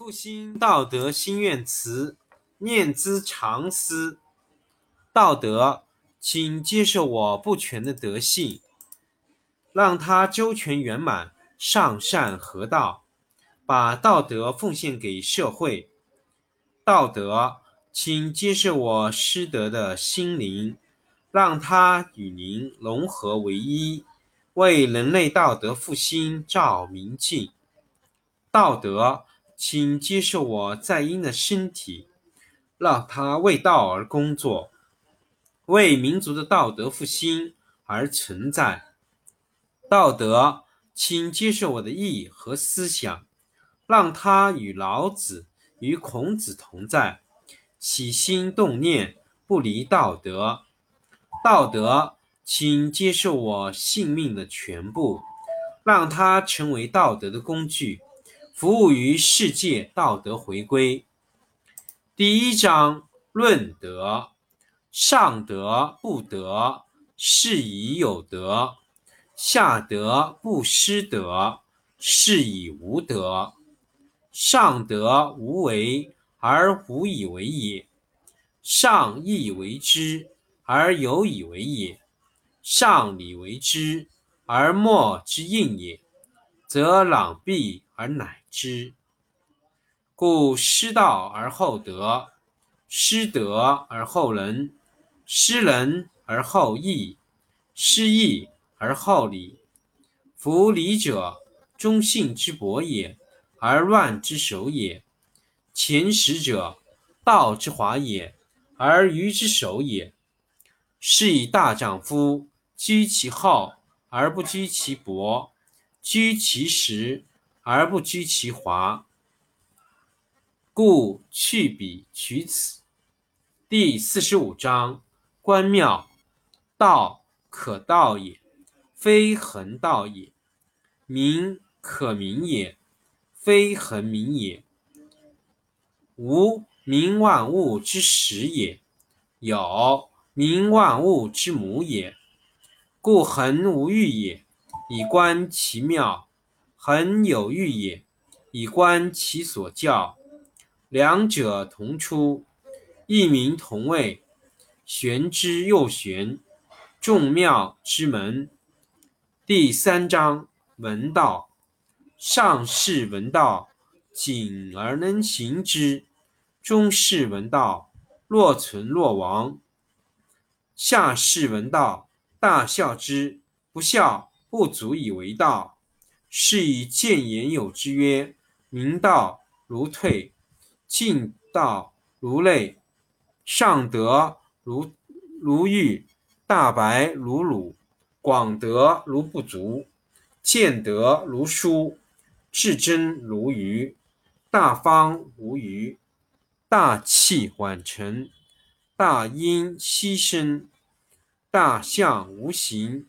复兴道德心愿词，念兹常思。道德，请接受我不全的德性，让它周全圆满，上善合道，把道德奉献给社会。道德，请接受我失德的心灵，让它与您融合为一，为人类道德复兴照明镜。道德。请接受我在阴的身体，让它为道而工作，为民族的道德复兴而存在。道德，请接受我的意和思想，让它与老子、与孔子同在，起心动念不离道德。道德，请接受我性命的全部，让它成为道德的工具。服务于世界道德回归。第一章论德：上德不德，是以有德；下德不失德，是以无德。上德无为而无以为也，上义为之而有以为也，上礼为之而莫之应也，则攘臂而乃。之，故失道而后德，失德而后仁，失仁而后义，失义而后礼。夫礼者，忠信之薄也，而乱之首也；前识者，道之华也，而愚之首也。是以大丈夫居其厚而不居其薄，居其实。而不居其华，故去彼取此。第四十五章：关庙，道可道也，非恒道也；名可名也，非恒名也。无名，万物之始也；有名，万物之母也。故恒无欲也，以观其妙。恒有欲也，以观其所教。两者同出，异名同谓，玄之又玄，众妙之门。第三章：闻道。上士闻道，谨而能行之；中士闻道，若存若亡；下士闻道，大孝之，不孝，不足以为道。是以见言有之曰：明道如退，进道如累，上德如如玉，大白如鲁，广德如不足，见德如疏，至真如愚，大方无余，大器晚成，大音希声，大象无形，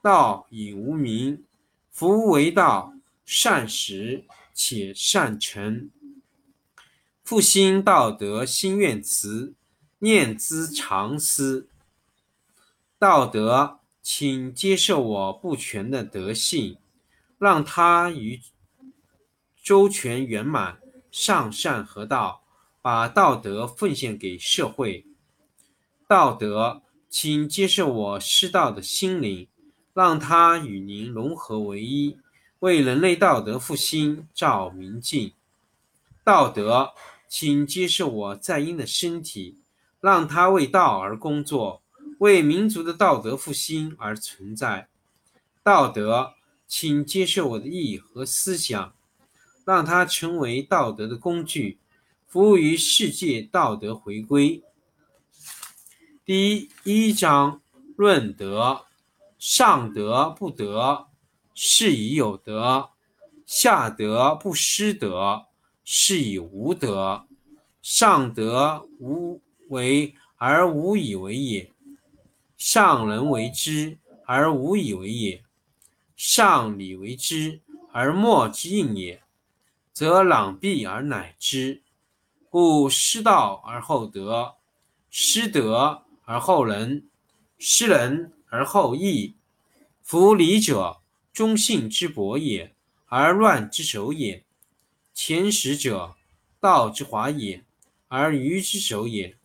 道隐无名。夫为道，善始且善成。复兴道德心愿词，念兹常思。道德，请接受我不全的德性，让它于周全圆满，上善合道，把道德奉献给社会。道德，请接受我失道的心灵。让它与您融合为一，为人类道德复兴照明镜。道德，请接受我在因的身体，让它为道而工作，为民族的道德复兴而存在。道德，请接受我的意和思想，让它成为道德的工具，服务于世界道德回归。第一章论德。上德不德，是以有德；下德不失德，是以无德。上德无为而无以为也，上人为之而无以为也，上礼为之而莫之应也，则攘臂而乃之。故失道而后德，失德而后仁，失仁。而后义，夫礼者，忠信之薄也，而乱之首也；前识者，道之华也，而愚之守也。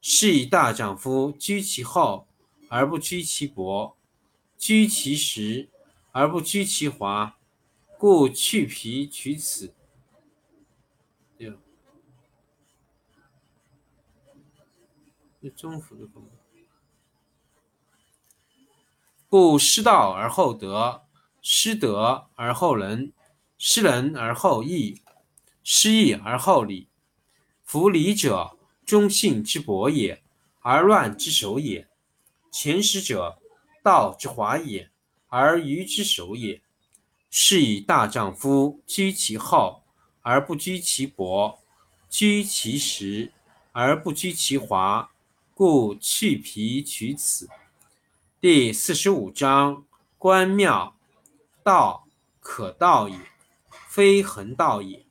是以大丈夫居其厚而不居其薄，居其实而不居其华，故去皮取此。对，这中府的故失道而后德，失德而后仁，失仁而后义，失义而后礼。夫礼者，忠信之薄也，而乱之首也；前识者，道之华也，而愚之首也。是以大丈夫居其厚而不居其薄，居其实而不居其华，故去皮取此。第四十五章：关庙，道可道也，非恒道也；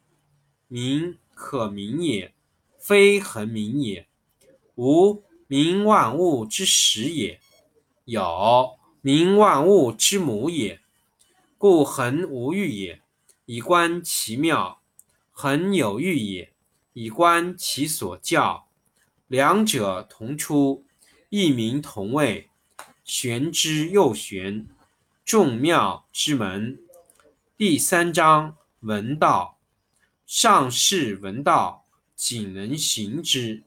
名可名也。非恒名也，无名万物之始也，有名万物之母也。故恒无欲也，以观其妙；恒有欲也，以观其所教。两者同出，异名同谓，玄之又玄，众妙之门。第三章：闻道，上士闻道。仅能行之，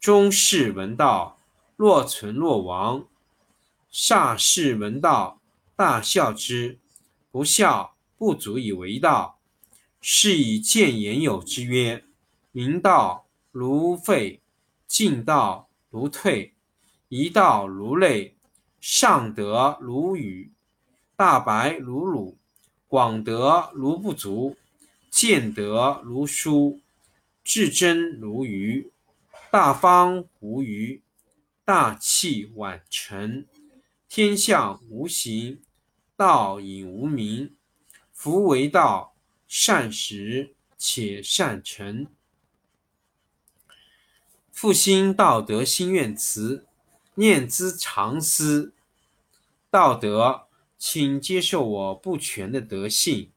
中士闻道，若存若亡；下士闻道，大孝之，不孝不足以为道。是以见言有之曰：明道如废，进道如退，一道如累，上德如雨，大白如鲁，广德如不足，见德如疏。至真如愚，大方无余，大器晚成，天下无形，道隐无名。夫为道，善始且善成。复兴道德心愿词，念兹常思。道德，请接受我不全的德性，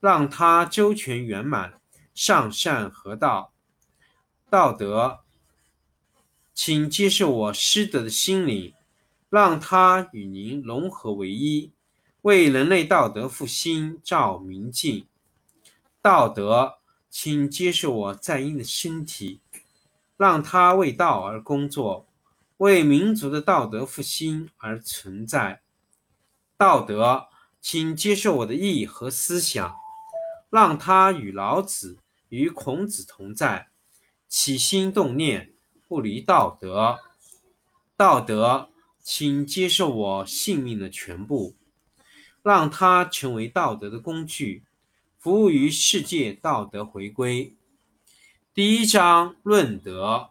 让它周全圆满。上善合道，道德，请接受我失德的心灵，让它与您融合为一，为人类道德复兴照明镜。道德，请接受我在阴的身体，让它为道而工作，为民族的道德复兴而存在。道德，请接受我的意义和思想，让它与老子。与孔子同在，起心动念不离道德。道德，请接受我性命的全部，让它成为道德的工具，服务于世界道德回归。第一章论德：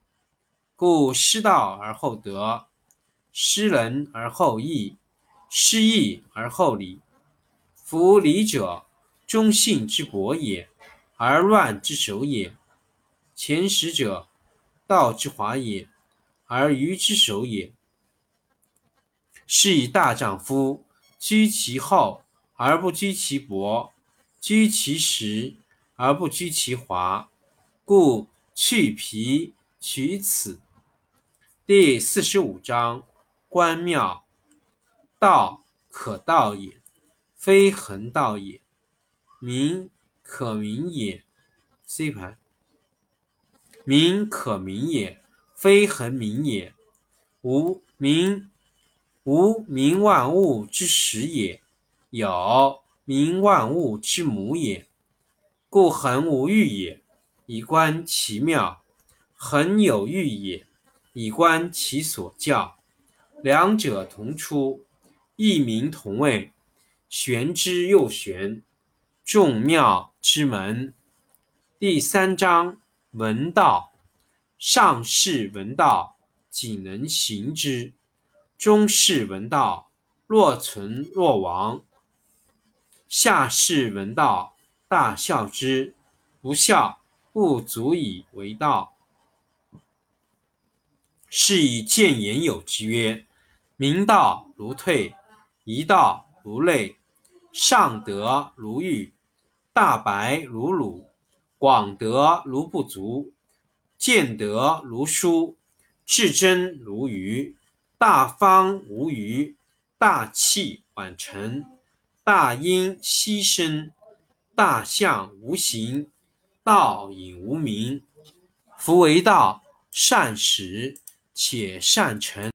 故失道而后德，失仁而后义，失义而后礼。夫礼者，忠信之薄也，而乱之首也。前识者，道之华也，而愚之首也。是以大丈夫居其厚而不居其薄，居其实而不居其华，故去皮取此。第四十五章：关庙，道可道也，非恒道也；名可名也。C 盘。名可名也，非恒名也。无名，无名万物之始也；有名万物之母也。故恒无欲也，以观其妙；恒有欲也，以观其所教。两者同出，异名同谓，玄之又玄，众妙之门。第三章。闻道，上士闻道，仅能行之；中士闻道，若存若亡；下士闻道，大笑之。不孝，不足以为道。是以见言有之曰：明道如退，夷道如累，上德如玉，大白如鲁，广德如不足，见德如疏，至真如愚，大方无余，大器晚成，大音希声，大象无形，道隐无名。夫为道，善始且善成。